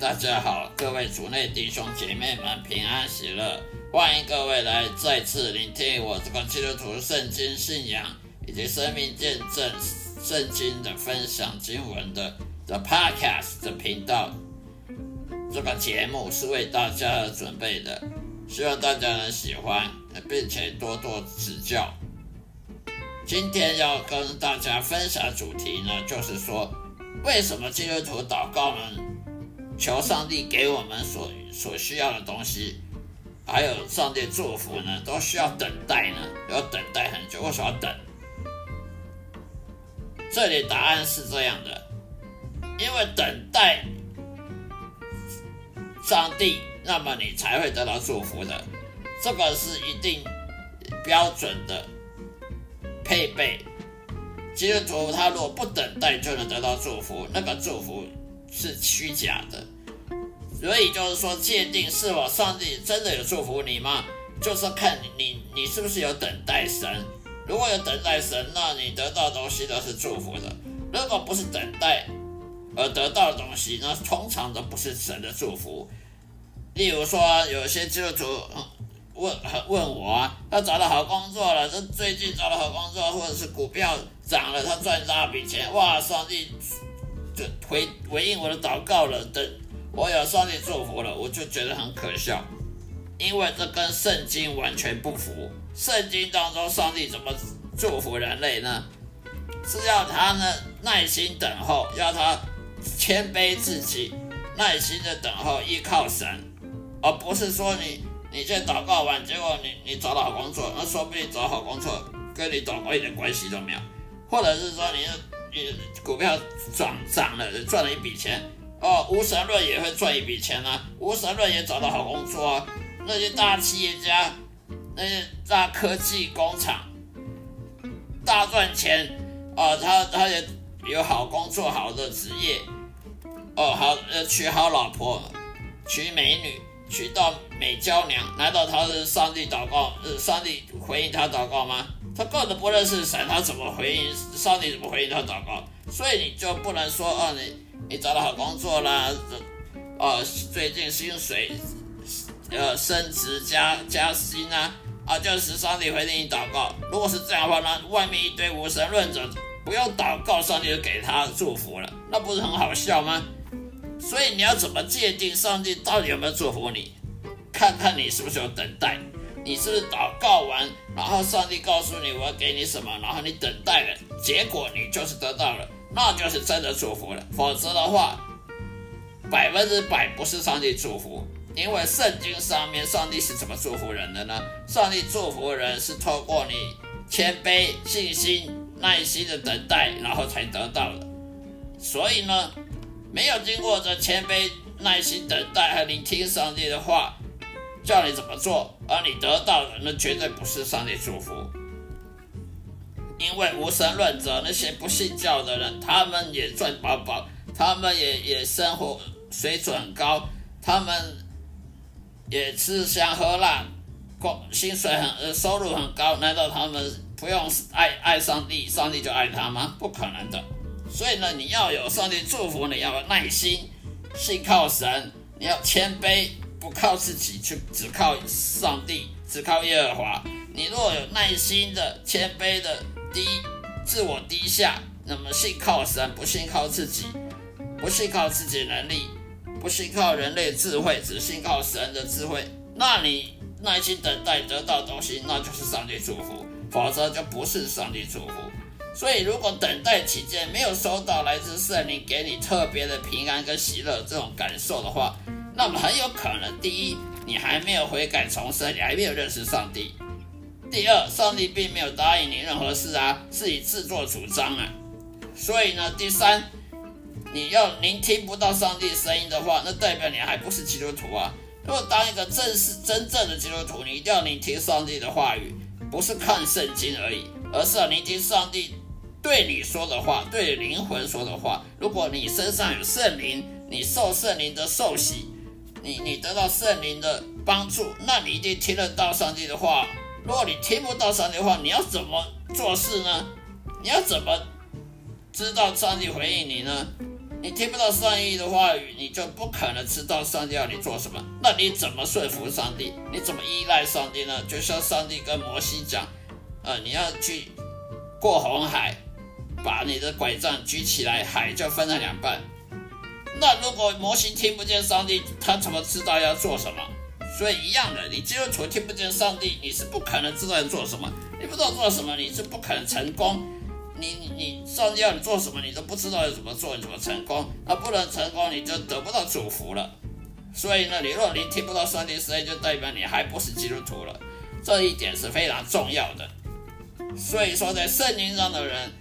大家好，各位主内弟兄姐妹们平安喜乐！欢迎各位来再次聆听我这个基督徒圣经信仰以及生命见证圣经的分享经文的 The Podcast 的频道。这个节目是为大家而准备的，希望大家能喜欢，并且多多指教。今天要跟大家分享主题呢，就是说为什么基督徒祷告呢？求上帝给我们所所需要的东西，还有上帝祝福呢，都需要等待呢，要等待很久。为什么要等？这里答案是这样的：因为等待上帝，那么你才会得到祝福的。这个是一定标准的配备。基督徒他如果不等待就能得到祝福，那个祝福。是虚假的，所以就是说，界定是否上帝真的有祝福你吗？就是看你你你是不是有等待神。如果有等待神，那你得到的东西都是祝福的；如果不是等待而得到的东西，那通常都不是神的祝福。例如说，有些基督徒问问我啊，他找到好工作了，这最近找到好工作，或者是股票涨了，他赚大笔钱，哇，上帝！回回应我的祷告了，等我有上帝祝福了，我就觉得很可笑，因为这跟圣经完全不符。圣经当中，上帝怎么祝福人类呢？是要他呢耐心等候，要他谦卑自己，耐心的等候，依靠神，而不是说你你这祷告完，结果你你找到好工作，那说不定找好工作跟你祷告一点关系都没有，或者是说你。股票涨涨了，赚了一笔钱哦。无神论也会赚一笔钱啊，无神论也找到好工作啊。那些大企业家，那些大科技工厂，大赚钱哦。他他也有好工作，好的职业哦。好呃，娶好老婆，娶美女，娶到美娇娘，难道他是上帝祷告？呃，上帝回应他祷告吗？他根本不认识神，他怎么回应上帝？怎么回应他祷告？所以你就不能说哦，你你找到好工作啦，哦，最近薪水呃升职加加薪啊啊，就是上帝回应你祷告。如果是这样的话，那外面一堆无神论者不用祷告，上帝就给他祝福了，那不是很好笑吗？所以你要怎么界定上帝到底有没有祝福你？看看你是不是有等待。你是不是祷告完，然后上帝告诉你我要给你什么，然后你等待了，结果你就是得到了，那就是真的祝福了。否则的话，百分之百不是上帝祝福。因为圣经上面，上帝是怎么祝福人的呢？上帝祝福人是透过你谦卑、信心、耐心的等待，然后才得到的。所以呢，没有经过这谦卑、耐心等待和聆听上帝的话，叫你怎么做，而你得到的，那绝对不是上帝祝福。因为无神论者那些不信教的人，他们也赚饱饱，他们也也生活水准高，他们。也吃香喝辣，工薪水很呃收入很高，难道他们不用爱爱上帝，上帝就爱他吗？不可能的。所以呢，你要有上帝祝福，你要有耐心，信靠神，你要谦卑，不靠自己，去只靠上帝，只靠耶和华。你若有耐心的、谦卑的低自我低下，那么信靠神，不信靠自己，不信靠自己能力。不信靠人类智慧，只信靠神的智慧，那你耐心等待得到东西，那就是上帝祝福；否则就不是上帝祝福。所以，如果等待期间没有收到来自圣灵给你特别的平安跟喜乐这种感受的话，那么很有可能，第一，你还没有悔改重生，你还没有认识上帝；第二，上帝并没有答应你任何事啊，是你自作主张啊。所以呢，第三。你要聆听不到上帝声音的话，那代表你还不是基督徒啊！如果当一个正式真正的基督徒，你一定要聆听上帝的话语，不是看圣经而已，而是要聆听上帝对你说的话，对灵魂说的话。如果你身上有圣灵，你受圣灵的受洗，你你得到圣灵的帮助，那你一定听得到上帝的话。如果你听不到上帝的话，你要怎么做事呢？你要怎么知道上帝回应你呢？你听不到上帝的话语，你就不可能知道上帝要你做什么。那你怎么说服上帝？你怎么依赖上帝呢？就像上帝跟摩西讲，呃，你要去过红海，把你的拐杖举起来，海就分成两半。那如果模型听不见上帝，他怎么知道要做什么？所以一样的，你基督徒听不见上帝，你是不可能知道要做什么。你不知道做什么，你是不可能成功。你你上帝要你做什么，你都不知道要怎么做，你怎么成功？那不能成功，你就得不到祝福了。所以呢，你若你听不到上帝声音，就代表你还不是基督徒了。这一点是非常重要的。所以说，在圣经上的人，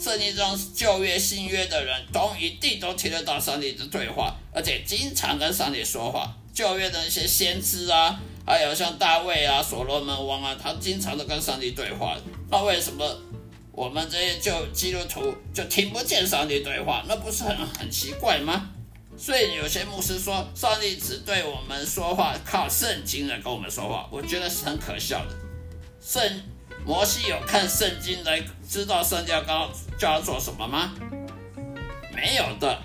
圣经中旧约、新约的人，都一定都听得到上帝的对话，而且经常跟上帝说话。旧约的一些先知啊，还有像大卫啊、所罗门王啊，他经常都跟上帝对话。那为什么？我们这些就基督徒就听不见上帝对话，那不是很很奇怪吗？所以有些牧师说，上帝只对我们说话，靠圣经来跟我们说话，我觉得是很可笑的。圣摩西有看圣经来知道上帝要告叫他做什么吗？没有的。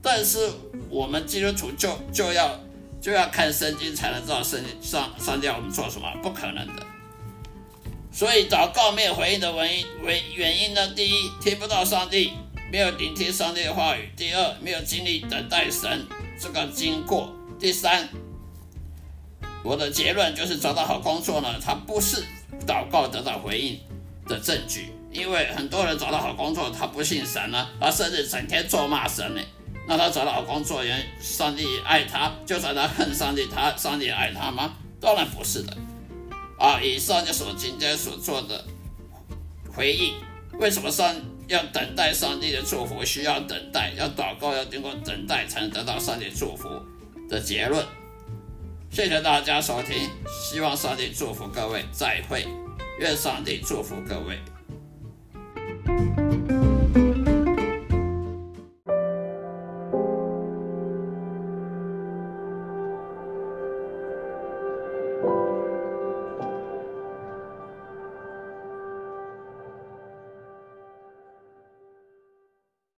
但是我们基督徒就就要就要看圣经才能知道圣上上帝要我们做什么，不可能的。所以祷告没有回应的原因，为原因呢？第一，听不到上帝，没有聆听上帝的话语；第二，没有经历等待神这个经过；第三，我的结论就是找到好工作呢，它不是祷告得到回应的证据。因为很多人找到好工作，他不信神呢，他甚至整天咒骂神呢。那他找到好工作，人上帝爱他，就算他恨上帝，他上帝爱他吗？当然不是的。啊，以上就是我今天所做的回应。为什么上要等待上帝的祝福？需要等待，要祷告，要经过等待才能得到上帝祝福的结论。谢谢大家收听，希望上帝祝福各位，再会，愿上帝祝福各位。